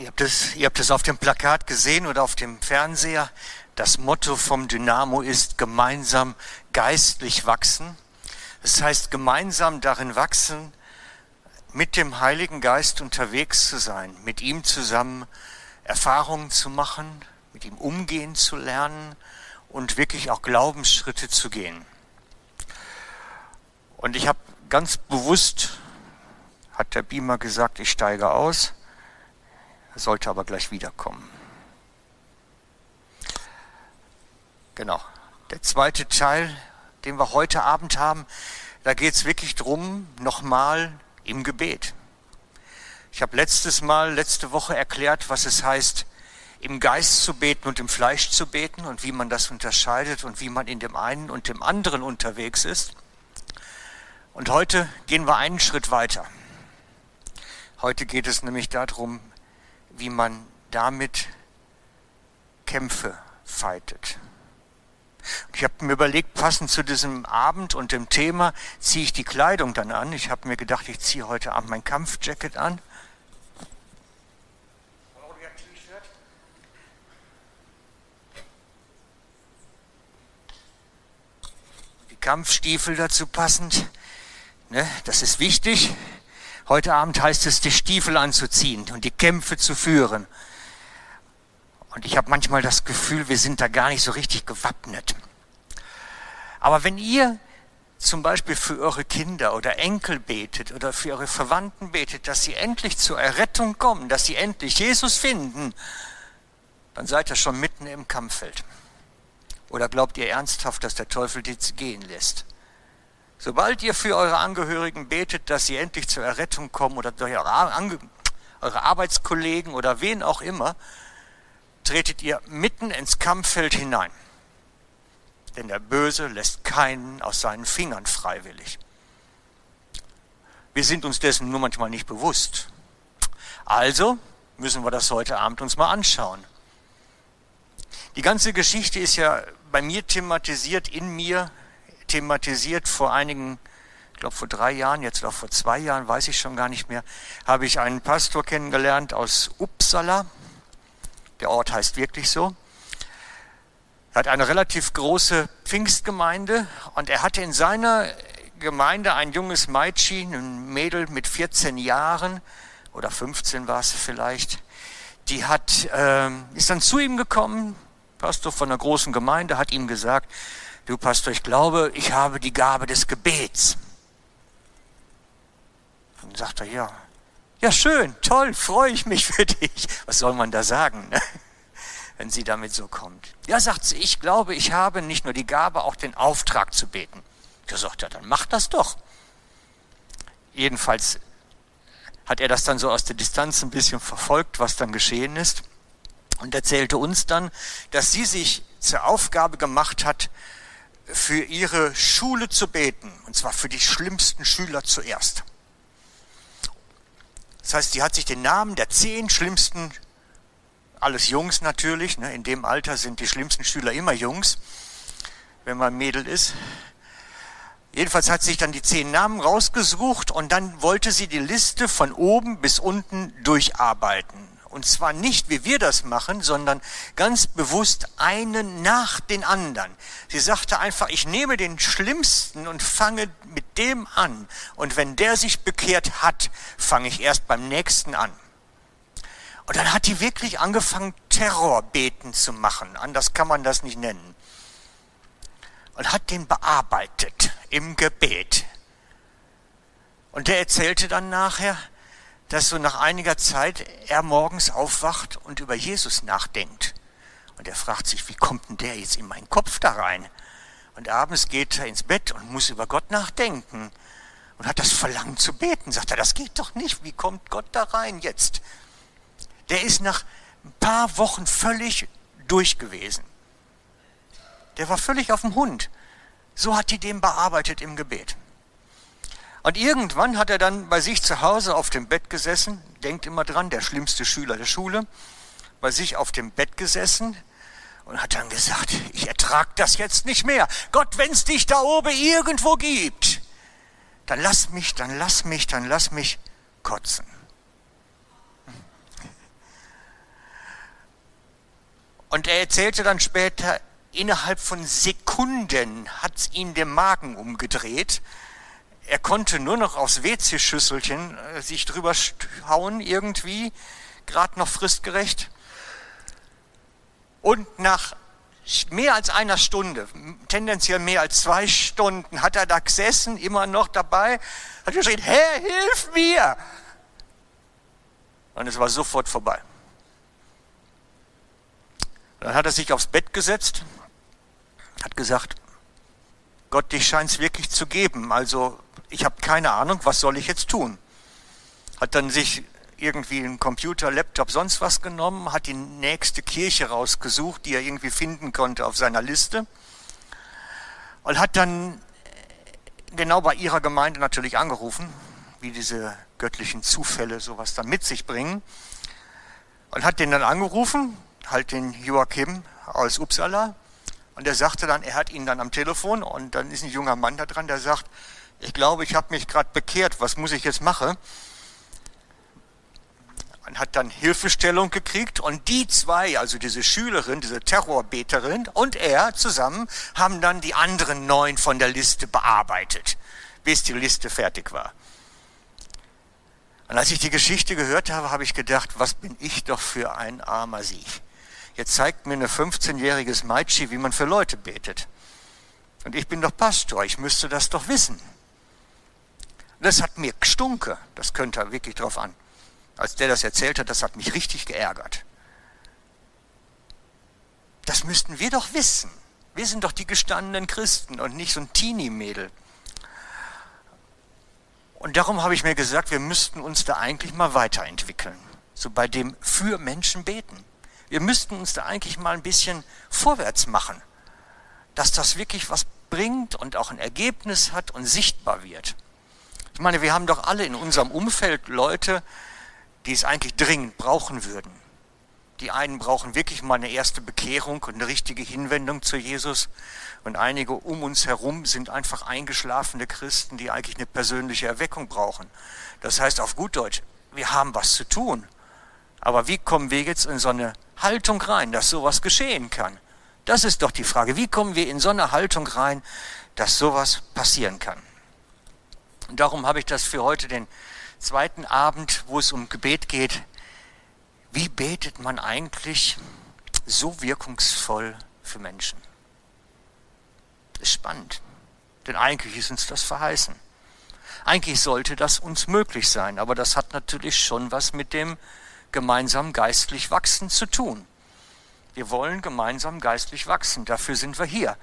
Ihr habt, es, ihr habt es auf dem Plakat gesehen oder auf dem Fernseher. Das Motto vom Dynamo ist gemeinsam geistlich wachsen. Das heißt, gemeinsam darin wachsen, mit dem Heiligen Geist unterwegs zu sein, mit ihm zusammen Erfahrungen zu machen, mit ihm umgehen zu lernen und wirklich auch Glaubensschritte zu gehen. Und ich habe ganz bewusst, hat der Beamer gesagt, ich steige aus sollte aber gleich wiederkommen. Genau. Der zweite Teil, den wir heute Abend haben, da geht es wirklich drum, nochmal im Gebet. Ich habe letztes Mal, letzte Woche erklärt, was es heißt, im Geist zu beten und im Fleisch zu beten und wie man das unterscheidet und wie man in dem einen und dem anderen unterwegs ist. Und heute gehen wir einen Schritt weiter. Heute geht es nämlich darum, wie man damit Kämpfe fightet. Ich habe mir überlegt, passend zu diesem Abend und dem Thema ziehe ich die Kleidung dann an. Ich habe mir gedacht, ich ziehe heute Abend mein Kampfjacket an. Die Kampfstiefel dazu passend. Ne, das ist wichtig. Heute Abend heißt es, die Stiefel anzuziehen und die Kämpfe zu führen. Und ich habe manchmal das Gefühl, wir sind da gar nicht so richtig gewappnet. Aber wenn ihr zum Beispiel für eure Kinder oder Enkel betet oder für eure Verwandten betet, dass sie endlich zur Errettung kommen, dass sie endlich Jesus finden, dann seid ihr schon mitten im Kampffeld. Oder glaubt ihr ernsthaft, dass der Teufel die gehen lässt? Sobald ihr für eure Angehörigen betet, dass sie endlich zur Errettung kommen oder durch eure, eure Arbeitskollegen oder wen auch immer, tretet ihr mitten ins Kampffeld hinein. Denn der Böse lässt keinen aus seinen Fingern freiwillig. Wir sind uns dessen nur manchmal nicht bewusst. Also müssen wir das heute Abend uns mal anschauen. Die ganze Geschichte ist ja bei mir thematisiert, in mir thematisiert vor einigen, ich glaube vor drei Jahren, jetzt auch vor zwei Jahren, weiß ich schon gar nicht mehr, habe ich einen Pastor kennengelernt aus Uppsala. Der Ort heißt wirklich so. Er hat eine relativ große Pfingstgemeinde und er hatte in seiner Gemeinde ein junges Mädchen, ein Mädel mit 14 Jahren oder 15 war es vielleicht. Die hat, äh, ist dann zu ihm gekommen, Pastor von einer großen Gemeinde, hat ihm gesagt, du Pastor, ich glaube, ich habe die Gabe des Gebets. Dann sagt er, ja, ja schön, toll, freue ich mich für dich. Was soll man da sagen, ne? wenn sie damit so kommt? Ja, sagt sie, ich glaube, ich habe nicht nur die Gabe, auch den Auftrag zu beten. Da sagt er, dann mach das doch. Jedenfalls hat er das dann so aus der Distanz ein bisschen verfolgt, was dann geschehen ist und erzählte uns dann, dass sie sich zur Aufgabe gemacht hat, für ihre Schule zu beten, und zwar für die schlimmsten Schüler zuerst. Das heißt, sie hat sich den Namen der zehn schlimmsten, alles Jungs natürlich, ne, in dem Alter sind die schlimmsten Schüler immer Jungs, wenn man Mädel ist. Jedenfalls hat sie sich dann die zehn Namen rausgesucht und dann wollte sie die Liste von oben bis unten durcharbeiten. Und zwar nicht, wie wir das machen, sondern ganz bewusst einen nach den anderen. Sie sagte einfach, ich nehme den Schlimmsten und fange mit dem an. Und wenn der sich bekehrt hat, fange ich erst beim nächsten an. Und dann hat die wirklich angefangen, Terrorbeten zu machen. Anders kann man das nicht nennen. Und hat den bearbeitet im Gebet. Und der erzählte dann nachher, dass so nach einiger Zeit er morgens aufwacht und über Jesus nachdenkt. Und er fragt sich, wie kommt denn der jetzt in meinen Kopf da rein? Und abends geht er ins Bett und muss über Gott nachdenken und hat das Verlangen zu beten. Sagt er, das geht doch nicht. Wie kommt Gott da rein jetzt? Der ist nach ein paar Wochen völlig durch gewesen. Der war völlig auf dem Hund. So hat die den bearbeitet im Gebet. Und irgendwann hat er dann bei sich zu Hause auf dem Bett gesessen, denkt immer dran, der schlimmste Schüler der Schule, bei sich auf dem Bett gesessen und hat dann gesagt, ich ertrag das jetzt nicht mehr. Gott, wenn's dich da oben irgendwo gibt, dann lass mich, dann lass mich, dann lass mich kotzen. Und er erzählte dann später, innerhalb von Sekunden hat es ihn den Magen umgedreht. Er konnte nur noch aufs WC-Schüsselchen äh, sich drüber hauen irgendwie, gerade noch fristgerecht. Und nach mehr als einer Stunde, tendenziell mehr als zwei Stunden, hat er da gesessen, immer noch dabei, hat geschrien, Herr, hilf mir! Und es war sofort vorbei. Dann hat er sich aufs Bett gesetzt, hat gesagt, Gott, dich scheint es wirklich zu geben. Also ich habe keine Ahnung, was soll ich jetzt tun? Hat dann sich irgendwie einen Computer, Laptop, sonst was genommen, hat die nächste Kirche rausgesucht, die er irgendwie finden konnte auf seiner Liste und hat dann genau bei ihrer Gemeinde natürlich angerufen, wie diese göttlichen Zufälle sowas dann mit sich bringen und hat den dann angerufen halt den Joachim aus Uppsala. Und der sagte dann, er hat ihn dann am Telefon und dann ist ein junger Mann da dran, der sagt, ich glaube, ich habe mich gerade bekehrt, was muss ich jetzt machen? Und hat dann Hilfestellung gekriegt und die zwei, also diese Schülerin, diese Terrorbeterin und er zusammen haben dann die anderen neun von der Liste bearbeitet, bis die Liste fertig war. Und als ich die Geschichte gehört habe, habe ich gedacht, was bin ich doch für ein armer Sieg. Jetzt zeigt mir eine 15-jähriges Meitschi, wie man für Leute betet. Und ich bin doch Pastor, ich müsste das doch wissen. Das hat mir gestunken, das könnte er wirklich drauf an. Als der das erzählt hat, das hat mich richtig geärgert. Das müssten wir doch wissen. Wir sind doch die gestandenen Christen und nicht so ein Teenie-Mädel. Und darum habe ich mir gesagt, wir müssten uns da eigentlich mal weiterentwickeln. So bei dem für Menschen beten. Wir müssten uns da eigentlich mal ein bisschen vorwärts machen, dass das wirklich was bringt und auch ein Ergebnis hat und sichtbar wird. Ich meine, wir haben doch alle in unserem Umfeld Leute, die es eigentlich dringend brauchen würden. Die einen brauchen wirklich mal eine erste Bekehrung und eine richtige Hinwendung zu Jesus. Und einige um uns herum sind einfach eingeschlafene Christen, die eigentlich eine persönliche Erweckung brauchen. Das heißt auf gut Deutsch, wir haben was zu tun. Aber wie kommen wir jetzt in so eine Haltung rein, dass sowas geschehen kann? Das ist doch die Frage. Wie kommen wir in so eine Haltung rein, dass sowas passieren kann? Und darum habe ich das für heute den zweiten Abend, wo es um Gebet geht. Wie betet man eigentlich so wirkungsvoll für Menschen? Das ist spannend, denn eigentlich ist uns das verheißen. Eigentlich sollte das uns möglich sein, aber das hat natürlich schon was mit dem gemeinsam geistlich wachsen zu tun. Wir wollen gemeinsam geistlich wachsen, dafür sind wir hier.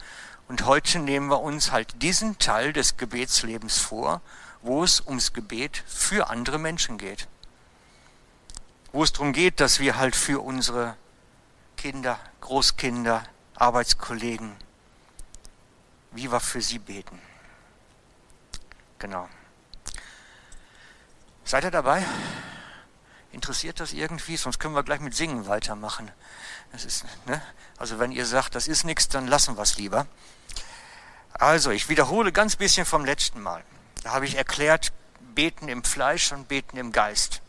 Und heute nehmen wir uns halt diesen Teil des Gebetslebens vor, wo es ums Gebet für andere Menschen geht. Wo es darum geht, dass wir halt für unsere Kinder, Großkinder, Arbeitskollegen, wie wir für sie beten. Genau. Seid ihr dabei? Interessiert das irgendwie? Sonst können wir gleich mit Singen weitermachen. Das ist, ne? Also wenn ihr sagt, das ist nichts, dann lassen wir es lieber. Also, ich wiederhole ganz bisschen vom letzten Mal. Da habe ich erklärt, beten im Fleisch und beten im Geist.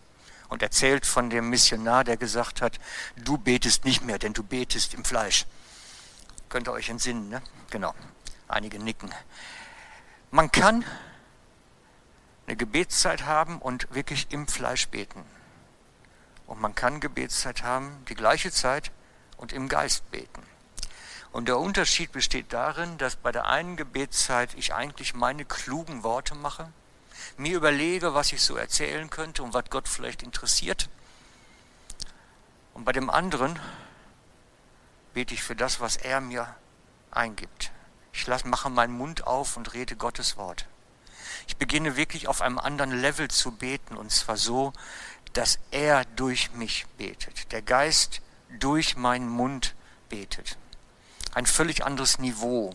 Und erzählt von dem Missionar, der gesagt hat, du betest nicht mehr, denn du betest im Fleisch. Könnt ihr euch entsinnen, ne? Genau. Einige nicken. Man kann eine Gebetszeit haben und wirklich im Fleisch beten. Und man kann Gebetszeit haben, die gleiche Zeit und im Geist beten. Und der Unterschied besteht darin, dass bei der einen Gebetszeit ich eigentlich meine klugen Worte mache, mir überlege, was ich so erzählen könnte und was Gott vielleicht interessiert. Und bei dem anderen bete ich für das, was er mir eingibt. Ich lasse, mache meinen Mund auf und rede Gottes Wort. Ich beginne wirklich auf einem anderen Level zu beten und zwar so, dass er durch mich betet, der Geist durch meinen Mund betet. Ein völlig anderes Niveau,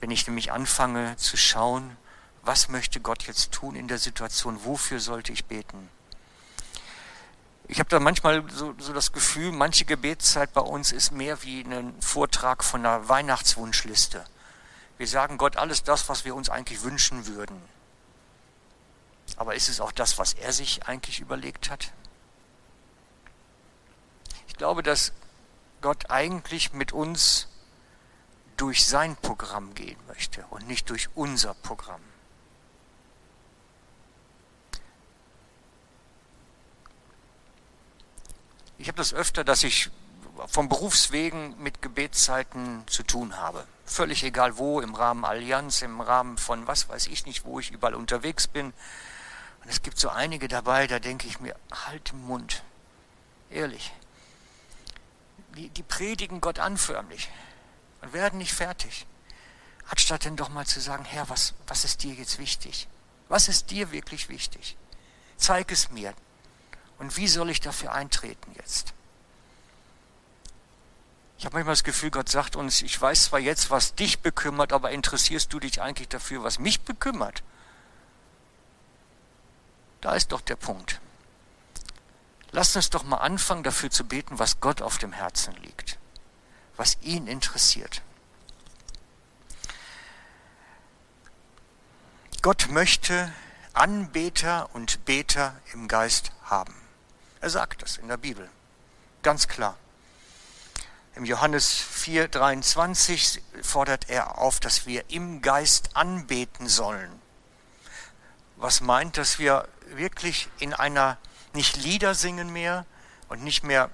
wenn ich nämlich anfange zu schauen, was möchte Gott jetzt tun in der Situation, wofür sollte ich beten. Ich habe da manchmal so, so, das Gefühl, manche Gebetszeit bei uns ist mehr wie ein Vortrag von einer Weihnachtswunschliste. Wir sagen Gott alles das, was wir uns eigentlich wünschen würden. Aber ist es auch das, was er sich eigentlich überlegt hat? Ich glaube, dass Gott eigentlich mit uns durch sein Programm gehen möchte und nicht durch unser Programm. Ich habe das öfter, dass ich vom Berufswegen mit Gebetszeiten zu tun habe. Völlig egal wo, im Rahmen Allianz, im Rahmen von was weiß ich nicht, wo ich überall unterwegs bin. Und es gibt so einige dabei, da denke ich mir, halt den Mund. Ehrlich. Die, die predigen Gott anförmlich und werden nicht fertig. Anstatt denn doch mal zu sagen, Herr, was, was ist dir jetzt wichtig? Was ist dir wirklich wichtig? Zeig es mir. Und wie soll ich dafür eintreten jetzt? Ich habe manchmal das Gefühl, Gott sagt uns, ich weiß zwar jetzt, was dich bekümmert, aber interessierst du dich eigentlich dafür, was mich bekümmert? Da ist doch der Punkt. Lasst uns doch mal anfangen, dafür zu beten, was Gott auf dem Herzen liegt, was ihn interessiert. Gott möchte Anbeter und Beter im Geist haben. Er sagt das in der Bibel, ganz klar. Im Johannes 4, 23 fordert er auf, dass wir im Geist anbeten sollen. Was meint, dass wir wirklich in einer, nicht Lieder singen mehr und nicht mehr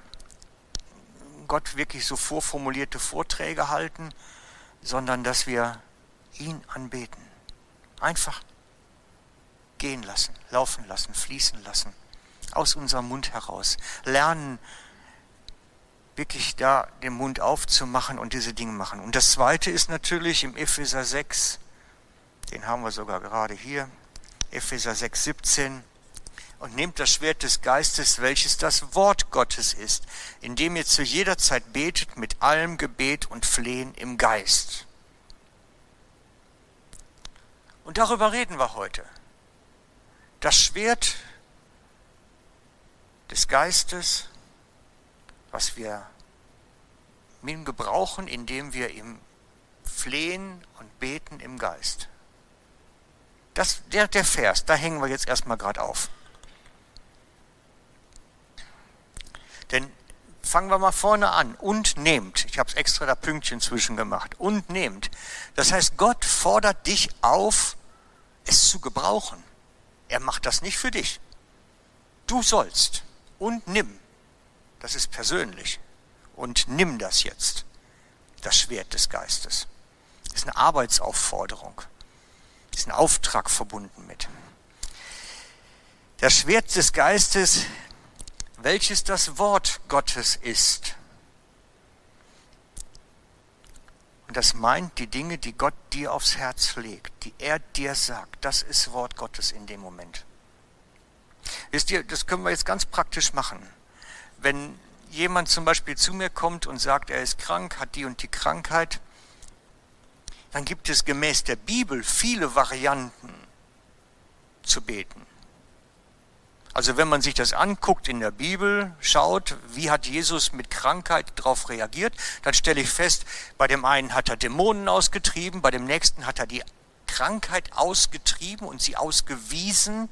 Gott wirklich so vorformulierte Vorträge halten, sondern dass wir ihn anbeten. Einfach gehen lassen, laufen lassen, fließen lassen, aus unserem Mund heraus. Lernen, wirklich da den Mund aufzumachen und diese Dinge machen. Und das Zweite ist natürlich im Epheser 6, den haben wir sogar gerade hier, Epheser 6, 17, und nehmt das Schwert des Geistes, welches das Wort Gottes ist, indem ihr zu jeder Zeit betet mit allem Gebet und Flehen im Geist. Und darüber reden wir heute. Das Schwert des Geistes was wir gebrauchen, indem wir ihm flehen und beten im Geist. Das, der, der Vers, da hängen wir jetzt erstmal gerade auf. Denn fangen wir mal vorne an. Und nehmt. Ich habe es extra da Pünktchen zwischen gemacht. Und nehmt. Das heißt, Gott fordert dich auf, es zu gebrauchen. Er macht das nicht für dich. Du sollst. Und nimm. Das ist persönlich. Und nimm das jetzt, das Schwert des Geistes. Das ist eine Arbeitsaufforderung. Das ist ein Auftrag verbunden mit. Das Schwert des Geistes, welches das Wort Gottes ist. Und das meint die Dinge, die Gott dir aufs Herz legt, die er dir sagt. Das ist Wort Gottes in dem Moment. Wisst ihr, das können wir jetzt ganz praktisch machen wenn jemand zum Beispiel zu mir kommt und sagt, er ist krank, hat die und die Krankheit, dann gibt es gemäß der Bibel viele Varianten zu beten. Also wenn man sich das anguckt in der Bibel, schaut, wie hat Jesus mit Krankheit darauf reagiert, dann stelle ich fest, bei dem einen hat er Dämonen ausgetrieben, bei dem nächsten hat er die Krankheit ausgetrieben und sie ausgewiesen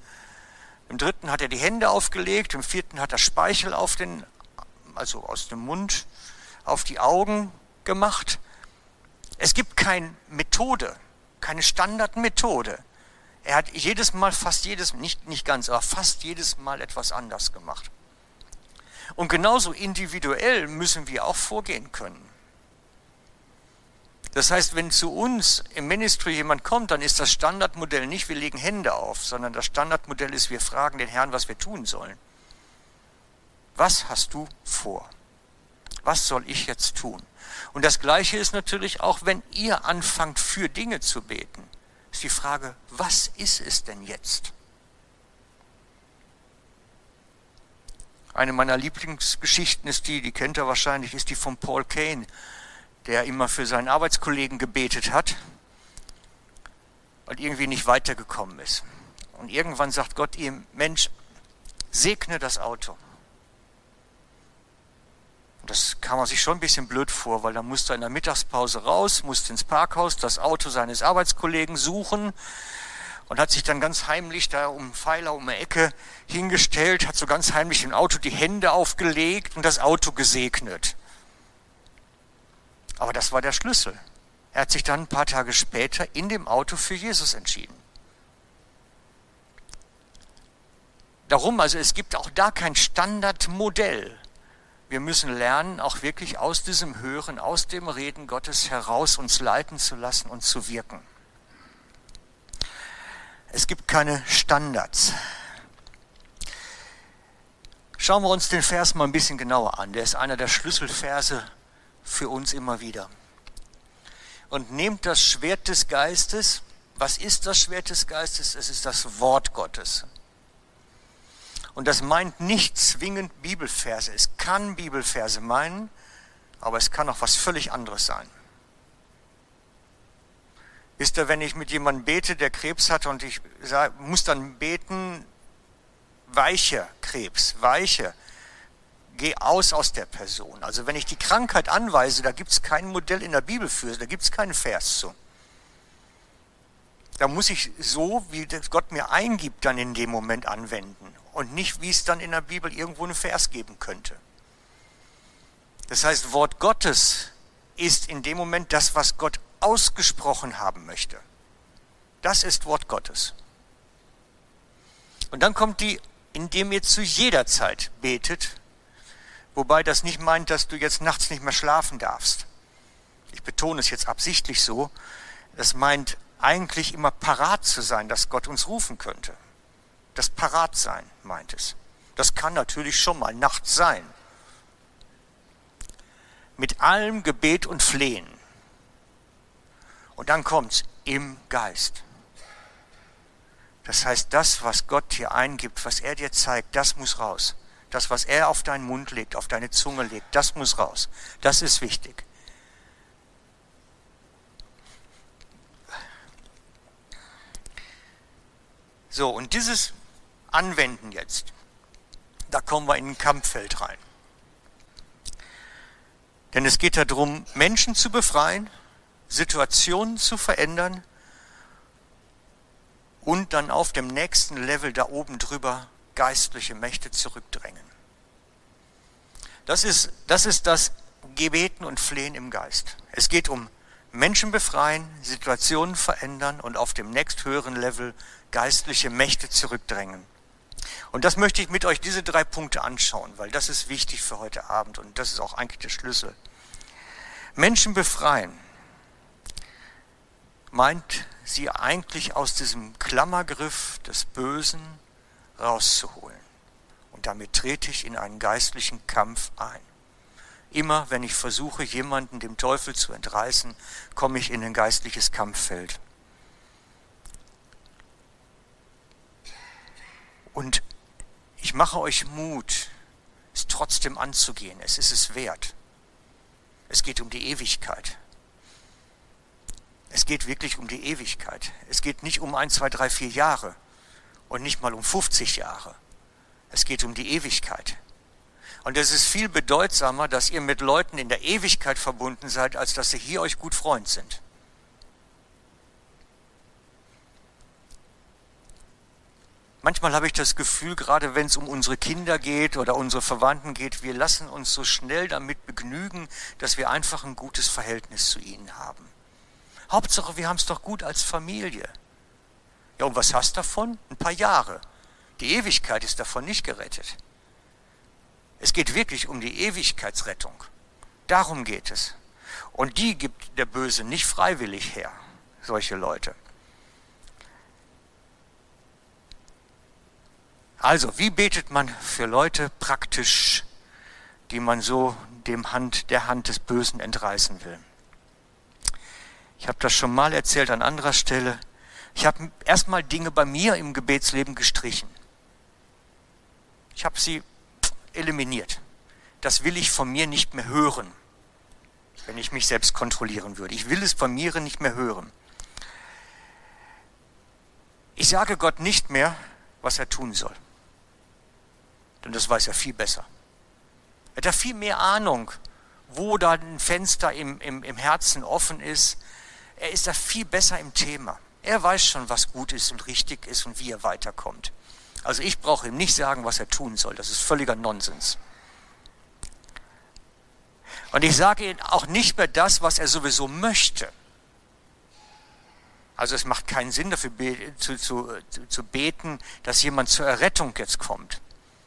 im dritten hat er die Hände aufgelegt, im vierten hat er Speichel auf den, also aus dem Mund auf die Augen gemacht. Es gibt keine Methode, keine Standardmethode. Er hat jedes Mal, fast jedes, nicht, nicht ganz, aber fast jedes Mal etwas anders gemacht. Und genauso individuell müssen wir auch vorgehen können. Das heißt, wenn zu uns im Ministry jemand kommt, dann ist das Standardmodell nicht, wir legen Hände auf, sondern das Standardmodell ist, wir fragen den Herrn, was wir tun sollen. Was hast du vor? Was soll ich jetzt tun? Und das Gleiche ist natürlich auch, wenn ihr anfangt, für Dinge zu beten, ist die Frage, was ist es denn jetzt? Eine meiner Lieblingsgeschichten ist die, die kennt ihr wahrscheinlich, ist die von Paul Kane der immer für seinen Arbeitskollegen gebetet hat und irgendwie nicht weitergekommen ist. Und irgendwann sagt Gott ihm, Mensch, segne das Auto. Und das kam man sich schon ein bisschen blöd vor, weil da musste er in der Mittagspause raus, musste ins Parkhaus das Auto seines Arbeitskollegen suchen und hat sich dann ganz heimlich da um Pfeiler um die Ecke hingestellt, hat so ganz heimlich dem Auto die Hände aufgelegt und das Auto gesegnet. Aber das war der Schlüssel. Er hat sich dann ein paar Tage später in dem Auto für Jesus entschieden. Darum, also es gibt auch da kein Standardmodell. Wir müssen lernen, auch wirklich aus diesem Hören, aus dem Reden Gottes heraus uns leiten zu lassen und zu wirken. Es gibt keine Standards. Schauen wir uns den Vers mal ein bisschen genauer an. Der ist einer der Schlüsselverse für uns immer wieder. Und nehmt das Schwert des Geistes. Was ist das Schwert des Geistes? Es ist das Wort Gottes. Und das meint nicht zwingend Bibelverse. Es kann Bibelverse meinen, aber es kann auch was völlig anderes sein. Wisst ihr, wenn ich mit jemandem bete, der Krebs hat und ich muss dann beten, weiche Krebs, weiche, geh aus aus der Person. Also wenn ich die Krankheit anweise, da gibt es kein Modell in der Bibel für, da gibt es keinen Vers zu. Da muss ich so, wie Gott mir eingibt, dann in dem Moment anwenden und nicht, wie es dann in der Bibel irgendwo einen Vers geben könnte. Das heißt, Wort Gottes ist in dem Moment das, was Gott ausgesprochen haben möchte. Das ist Wort Gottes. Und dann kommt die, indem ihr zu jeder Zeit betet, wobei das nicht meint, dass du jetzt nachts nicht mehr schlafen darfst. Ich betone es jetzt absichtlich so. Das meint eigentlich immer parat zu sein, dass Gott uns rufen könnte. Das Paratsein meint es. Das kann natürlich schon mal nachts sein. Mit allem Gebet und Flehen. Und dann kommt's im Geist. Das heißt, das, was Gott hier eingibt, was er dir zeigt, das muss raus. Das, was er auf deinen Mund legt, auf deine Zunge legt, das muss raus. Das ist wichtig. So, und dieses anwenden jetzt. Da kommen wir in ein Kampffeld rein. Denn es geht darum, Menschen zu befreien, Situationen zu verändern und dann auf dem nächsten Level da oben drüber geistliche Mächte zurückdrängen. Das ist, das ist das Gebeten und Flehen im Geist. Es geht um Menschen befreien, Situationen verändern und auf dem nächsthöheren Level geistliche Mächte zurückdrängen. Und das möchte ich mit euch diese drei Punkte anschauen, weil das ist wichtig für heute Abend und das ist auch eigentlich der Schlüssel. Menschen befreien meint sie eigentlich aus diesem Klammergriff des Bösen rauszuholen. Und damit trete ich in einen geistlichen Kampf ein. Immer wenn ich versuche, jemanden dem Teufel zu entreißen, komme ich in ein geistliches Kampffeld. Und ich mache euch Mut, es trotzdem anzugehen. Es ist es wert. Es geht um die Ewigkeit. Es geht wirklich um die Ewigkeit. Es geht nicht um ein, zwei, drei, vier Jahre und nicht mal um 50 Jahre. Es geht um die Ewigkeit. Und es ist viel bedeutsamer, dass ihr mit Leuten in der Ewigkeit verbunden seid, als dass sie hier euch gut Freund sind. Manchmal habe ich das Gefühl, gerade wenn es um unsere Kinder geht oder unsere Verwandten geht, wir lassen uns so schnell damit begnügen, dass wir einfach ein gutes Verhältnis zu ihnen haben. Hauptsache, wir haben es doch gut als Familie. Ja, und was hast du davon? Ein paar Jahre. Die Ewigkeit ist davon nicht gerettet. Es geht wirklich um die Ewigkeitsrettung. Darum geht es. Und die gibt der Böse nicht freiwillig her, solche Leute. Also, wie betet man für Leute praktisch, die man so dem Hand, der Hand des Bösen entreißen will? Ich habe das schon mal erzählt an anderer Stelle. Ich habe erstmal Dinge bei mir im Gebetsleben gestrichen. Ich habe sie eliminiert. Das will ich von mir nicht mehr hören, wenn ich mich selbst kontrollieren würde. Ich will es von mir nicht mehr hören. Ich sage Gott nicht mehr, was er tun soll. Denn das weiß er viel besser. Er hat da viel mehr Ahnung, wo da ein Fenster im, im, im Herzen offen ist. Er ist da viel besser im Thema. Er weiß schon, was gut ist und richtig ist und wie er weiterkommt. Also ich brauche ihm nicht sagen, was er tun soll. Das ist völliger Nonsens. Und ich sage ihm auch nicht mehr das, was er sowieso möchte. Also es macht keinen Sinn dafür zu, zu, zu beten, dass jemand zur Errettung jetzt kommt.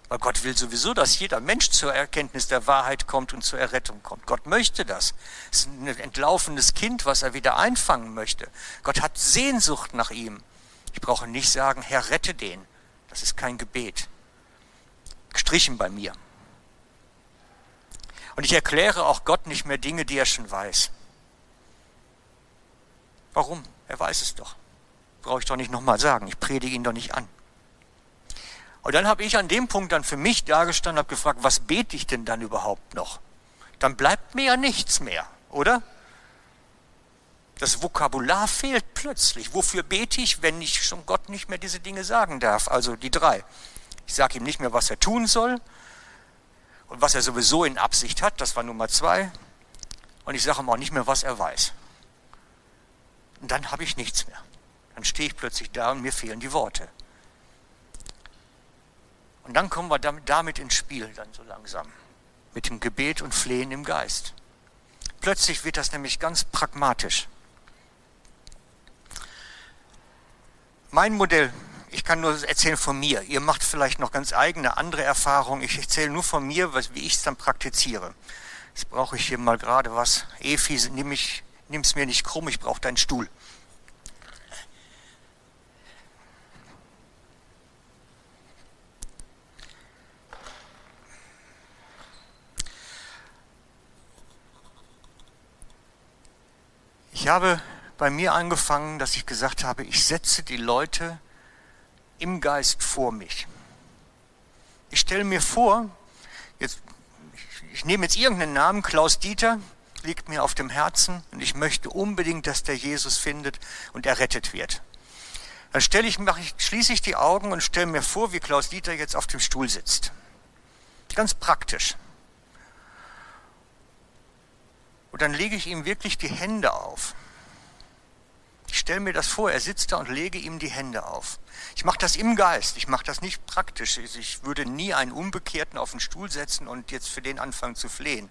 Weil Gott will sowieso, dass jeder Mensch zur Erkenntnis der Wahrheit kommt und zur Errettung kommt. Gott möchte das. Es ist ein entlaufenes Kind, was er wieder einfangen möchte. Gott hat Sehnsucht nach ihm. Ich brauche nicht sagen, Herr, rette den. Das ist kein Gebet. Gestrichen bei mir. Und ich erkläre auch Gott nicht mehr Dinge, die er schon weiß. Warum? Er weiß es doch. Brauche ich doch nicht nochmal sagen. Ich predige ihn doch nicht an. Und dann habe ich an dem Punkt dann für mich dagestanden und habe gefragt, was bete ich denn dann überhaupt noch? Dann bleibt mir ja nichts mehr, oder? Das Vokabular fehlt plötzlich. Wofür bete ich, wenn ich schon Gott nicht mehr diese Dinge sagen darf? Also die drei. Ich sage ihm nicht mehr, was er tun soll und was er sowieso in Absicht hat. Das war Nummer zwei. Und ich sage ihm auch nicht mehr, was er weiß. Und dann habe ich nichts mehr. Dann stehe ich plötzlich da und mir fehlen die Worte. Und dann kommen wir damit ins Spiel, dann so langsam. Mit dem Gebet und Flehen im Geist. Plötzlich wird das nämlich ganz pragmatisch. Mein Modell, ich kann nur erzählen von mir. Ihr macht vielleicht noch ganz eigene andere Erfahrungen. Ich erzähle nur von mir, wie ich es dann praktiziere. Jetzt brauche ich hier mal gerade was. Efi, nimm es mir nicht krumm, ich brauche deinen Stuhl. Ich habe bei mir angefangen, dass ich gesagt habe, ich setze die Leute im Geist vor mich. Ich stelle mir vor, jetzt, ich nehme jetzt irgendeinen Namen, Klaus Dieter, liegt mir auf dem Herzen und ich möchte unbedingt, dass der Jesus findet und errettet wird. Dann stelle ich, mache ich, schließe ich die Augen und stelle mir vor, wie Klaus Dieter jetzt auf dem Stuhl sitzt. Ganz praktisch. Und dann lege ich ihm wirklich die Hände auf. Ich stelle mir das vor, er sitzt da und lege ihm die Hände auf. Ich mache das im Geist, ich mache das nicht praktisch. Ich würde nie einen Unbekehrten auf den Stuhl setzen und jetzt für den anfangen zu flehen.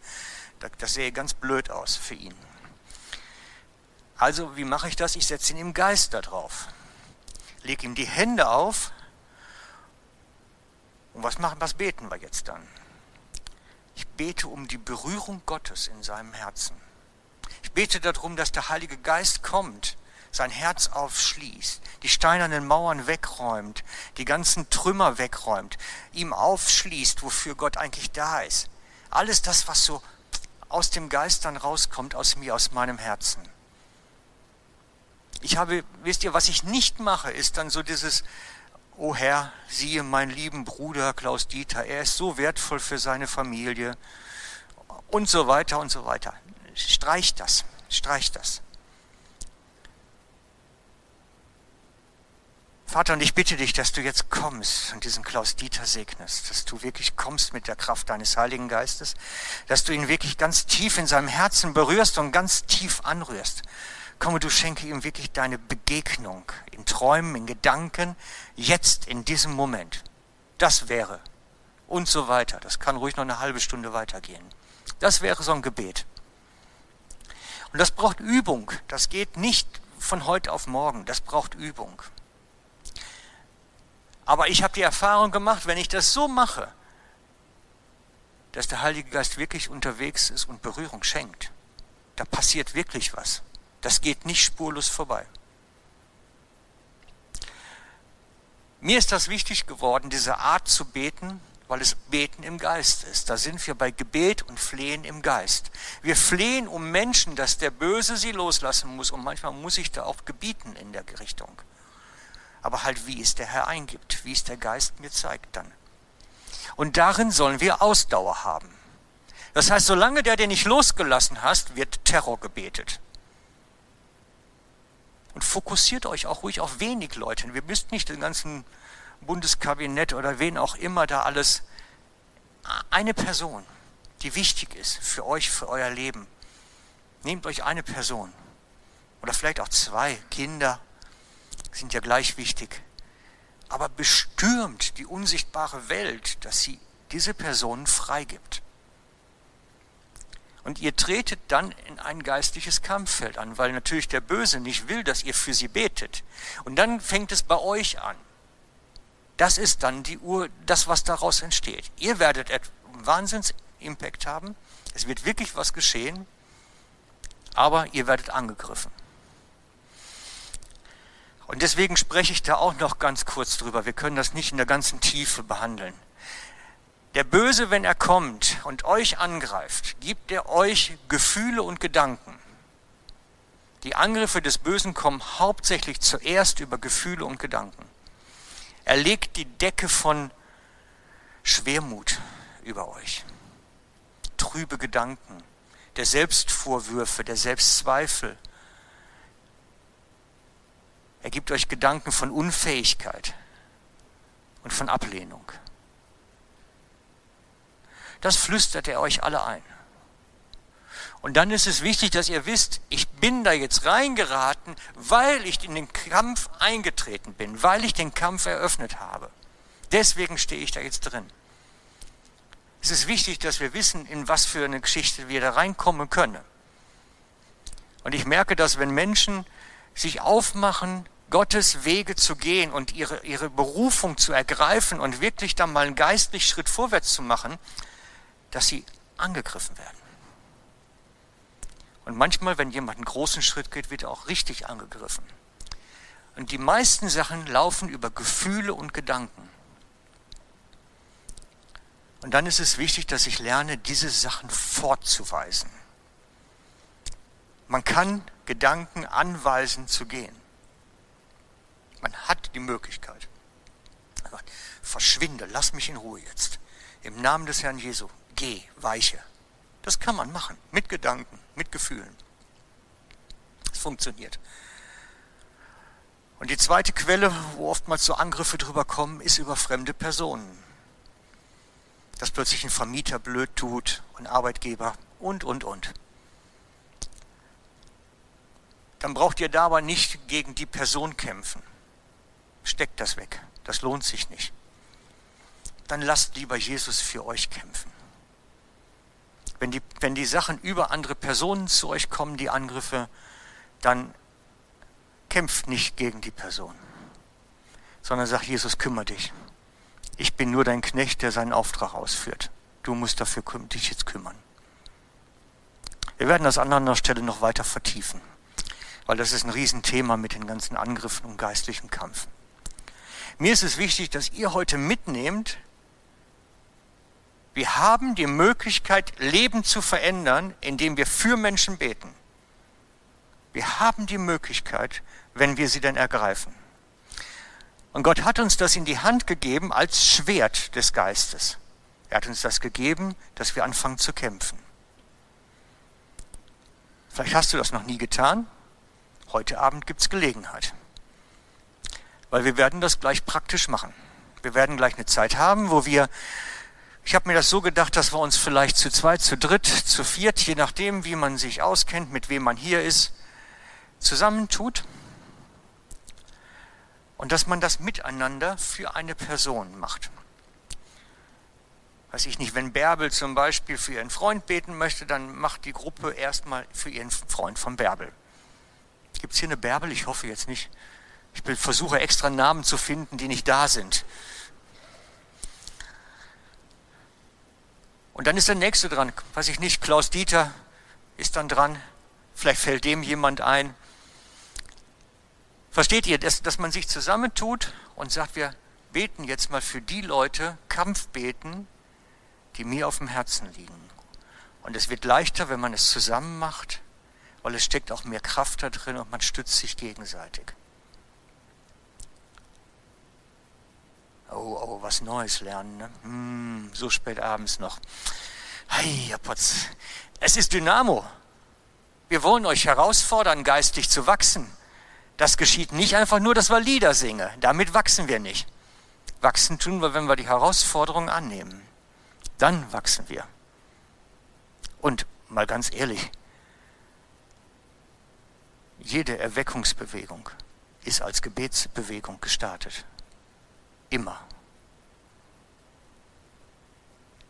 Das sähe ganz blöd aus für ihn. Also, wie mache ich das? Ich setze ihn im Geist da drauf. Leg ihm die Hände auf. Und was machen, was beten wir jetzt dann? Ich bete um die Berührung Gottes in seinem Herzen. Ich bete darum, dass der Heilige Geist kommt, sein Herz aufschließt, die steinernen Mauern wegräumt, die ganzen Trümmer wegräumt, ihm aufschließt, wofür Gott eigentlich da ist. Alles das, was so aus dem Geist dann rauskommt, aus mir, aus meinem Herzen. Ich habe, wisst ihr, was ich nicht mache, ist dann so dieses, oh Herr, siehe meinen lieben Bruder Klaus Dieter, er ist so wertvoll für seine Familie und so weiter und so weiter. Streich das, streich das. Vater, und ich bitte dich, dass du jetzt kommst und diesen Klaus Dieter segnest, dass du wirklich kommst mit der Kraft deines Heiligen Geistes, dass du ihn wirklich ganz tief in seinem Herzen berührst und ganz tief anrührst. Komm und du schenke ihm wirklich deine Begegnung in Träumen, in Gedanken, jetzt in diesem Moment. Das wäre. Und so weiter. Das kann ruhig noch eine halbe Stunde weitergehen. Das wäre so ein Gebet. Und das braucht Übung. Das geht nicht von heute auf morgen. Das braucht Übung. Aber ich habe die Erfahrung gemacht, wenn ich das so mache, dass der Heilige Geist wirklich unterwegs ist und Berührung schenkt. Da passiert wirklich was. Das geht nicht spurlos vorbei. Mir ist das wichtig geworden, diese Art zu beten, weil es Beten im Geist ist. Da sind wir bei Gebet und Flehen im Geist. Wir flehen um Menschen, dass der Böse sie loslassen muss und manchmal muss ich da auch gebieten in der Richtung aber halt wie es der Herr eingibt, wie es der Geist mir zeigt dann. Und darin sollen wir Ausdauer haben. Das heißt, solange der den nicht losgelassen hast, wird Terror gebetet. Und fokussiert euch auch ruhig auf wenig Leute. Wir müsst nicht den ganzen Bundeskabinett oder wen auch immer da alles. Eine Person, die wichtig ist für euch, für euer Leben. Nehmt euch eine Person. Oder vielleicht auch zwei Kinder, sind ja gleich wichtig. Aber bestürmt die unsichtbare Welt, dass sie diese Personen freigibt. Und ihr tretet dann in ein geistliches Kampffeld an, weil natürlich der Böse nicht will, dass ihr für sie betet. Und dann fängt es bei euch an. Das ist dann die Ur, das, was daraus entsteht. Ihr werdet einen Wahnsinns-Impact haben. Es wird wirklich was geschehen, aber ihr werdet angegriffen. Und deswegen spreche ich da auch noch ganz kurz drüber. Wir können das nicht in der ganzen Tiefe behandeln. Der Böse, wenn er kommt und euch angreift, gibt er euch Gefühle und Gedanken. Die Angriffe des Bösen kommen hauptsächlich zuerst über Gefühle und Gedanken. Er legt die Decke von Schwermut über euch, trübe Gedanken, der Selbstvorwürfe, der Selbstzweifel. Er gibt euch Gedanken von Unfähigkeit und von Ablehnung. Das flüstert er euch alle ein. Und dann ist es wichtig, dass ihr wisst, ich bin da jetzt reingeraten, weil ich in den Kampf eingetreten bin, weil ich den Kampf eröffnet habe. Deswegen stehe ich da jetzt drin. Es ist wichtig, dass wir wissen, in was für eine Geschichte wir da reinkommen können. Und ich merke, dass wenn Menschen sich aufmachen, Gottes Wege zu gehen und ihre, ihre Berufung zu ergreifen und wirklich dann mal einen geistlichen Schritt vorwärts zu machen, dass sie angegriffen werden. Und manchmal, wenn jemand einen großen Schritt geht, wird er auch richtig angegriffen. Und die meisten Sachen laufen über Gefühle und Gedanken. Und dann ist es wichtig, dass ich lerne, diese Sachen fortzuweisen. Man kann Gedanken anweisen zu gehen. Man hat die Möglichkeit. Verschwinde, lass mich in Ruhe jetzt. Im Namen des Herrn Jesu, geh, weiche. Das kann man machen, mit Gedanken, mit Gefühlen. Es funktioniert. Und die zweite Quelle, wo oftmals so Angriffe drüber kommen, ist über fremde Personen. Dass plötzlich ein Vermieter blöd tut, ein Arbeitgeber und, und, und. Dann braucht ihr dabei nicht gegen die Person kämpfen. Steckt das weg. Das lohnt sich nicht. Dann lasst lieber Jesus für euch kämpfen. Wenn die, wenn die Sachen über andere Personen zu euch kommen, die Angriffe, dann kämpft nicht gegen die Person, sondern sagt, Jesus, kümmere dich. Ich bin nur dein Knecht, der seinen Auftrag ausführt. Du musst dafür dich jetzt kümmern. Wir werden das an anderer Stelle noch weiter vertiefen, weil das ist ein Riesenthema mit den ganzen Angriffen und geistlichen Kampf. Mir ist es wichtig, dass ihr heute mitnehmt, wir haben die Möglichkeit, Leben zu verändern, indem wir für Menschen beten. Wir haben die Möglichkeit, wenn wir sie denn ergreifen. Und Gott hat uns das in die Hand gegeben als Schwert des Geistes. Er hat uns das gegeben, dass wir anfangen zu kämpfen. Vielleicht hast du das noch nie getan. Heute Abend gibt es Gelegenheit. Weil wir werden das gleich praktisch machen. Wir werden gleich eine Zeit haben, wo wir ich habe mir das so gedacht, dass wir uns vielleicht zu zweit, zu dritt, zu viert, je nachdem, wie man sich auskennt, mit wem man hier ist, zusammentut und dass man das miteinander für eine Person macht. Weiß ich nicht, wenn Bärbel zum Beispiel für ihren Freund beten möchte, dann macht die Gruppe erstmal für ihren Freund von Bärbel. Gibt es hier eine Bärbel? Ich hoffe jetzt nicht. Ich versuche extra Namen zu finden, die nicht da sind. Und dann ist der nächste dran. Weiß ich nicht, Klaus Dieter ist dann dran. Vielleicht fällt dem jemand ein. Versteht ihr, dass, dass man sich zusammentut und sagt, wir beten jetzt mal für die Leute, Kampfbeten, die mir auf dem Herzen liegen. Und es wird leichter, wenn man es zusammen macht, weil es steckt auch mehr Kraft da drin und man stützt sich gegenseitig. Oh, oh, was Neues lernen. Ne? Hm, so spät abends noch. Hey, Herr Potz, es ist Dynamo. Wir wollen euch herausfordern, geistig zu wachsen. Das geschieht nicht einfach nur, dass wir Lieder singen. Damit wachsen wir nicht. Wachsen tun wir, wenn wir die Herausforderung annehmen. Dann wachsen wir. Und mal ganz ehrlich, jede Erweckungsbewegung ist als Gebetsbewegung gestartet. Immer.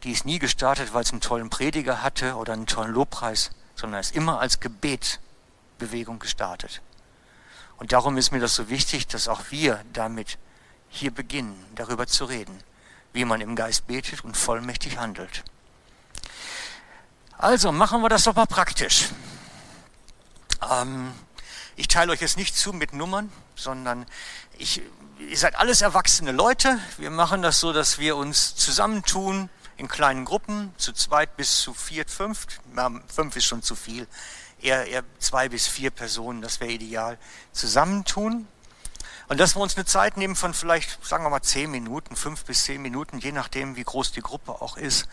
die ist nie gestartet, weil es einen tollen Prediger hatte oder einen tollen Lobpreis, sondern ist immer als Gebetbewegung gestartet. Und darum ist mir das so wichtig, dass auch wir damit hier beginnen, darüber zu reden, wie man im Geist betet und vollmächtig handelt. Also machen wir das doch mal praktisch. Ähm, ich teile euch jetzt nicht zu mit Nummern, sondern ich, ihr seid alles erwachsene Leute. Wir machen das so, dass wir uns zusammentun in kleinen Gruppen, zu zweit bis zu vier, fünf. Fünf ist schon zu viel. Eher, eher zwei bis vier Personen, das wäre ideal. Zusammentun. Und dass wir uns eine Zeit nehmen von vielleicht, sagen wir mal, zehn Minuten, fünf bis zehn Minuten, je nachdem, wie groß die Gruppe auch ist.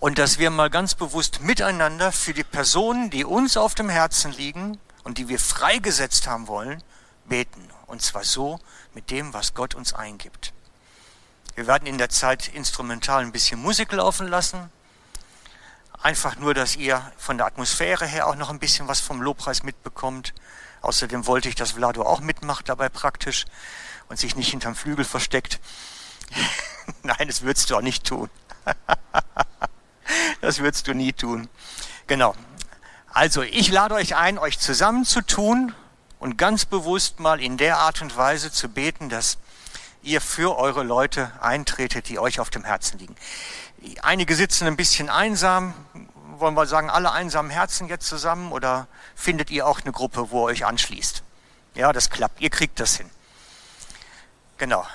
Und dass wir mal ganz bewusst miteinander für die Personen, die uns auf dem Herzen liegen und die wir freigesetzt haben wollen, beten. Und zwar so mit dem, was Gott uns eingibt. Wir werden in der Zeit instrumental ein bisschen Musik laufen lassen. Einfach nur, dass ihr von der Atmosphäre her auch noch ein bisschen was vom Lobpreis mitbekommt. Außerdem wollte ich, dass Vlado auch mitmacht dabei praktisch und sich nicht hinterm Flügel versteckt. Nein, das würdest du auch nicht tun. das würdest du nie tun. Genau. Also, ich lade euch ein, euch zusammenzutun und ganz bewusst mal in der Art und Weise zu beten, dass ihr für eure Leute eintretet, die euch auf dem Herzen liegen. Einige sitzen ein bisschen einsam. Wollen wir sagen, alle einsamen Herzen jetzt zusammen oder findet ihr auch eine Gruppe, wo ihr euch anschließt? Ja, das klappt. Ihr kriegt das hin. Genau.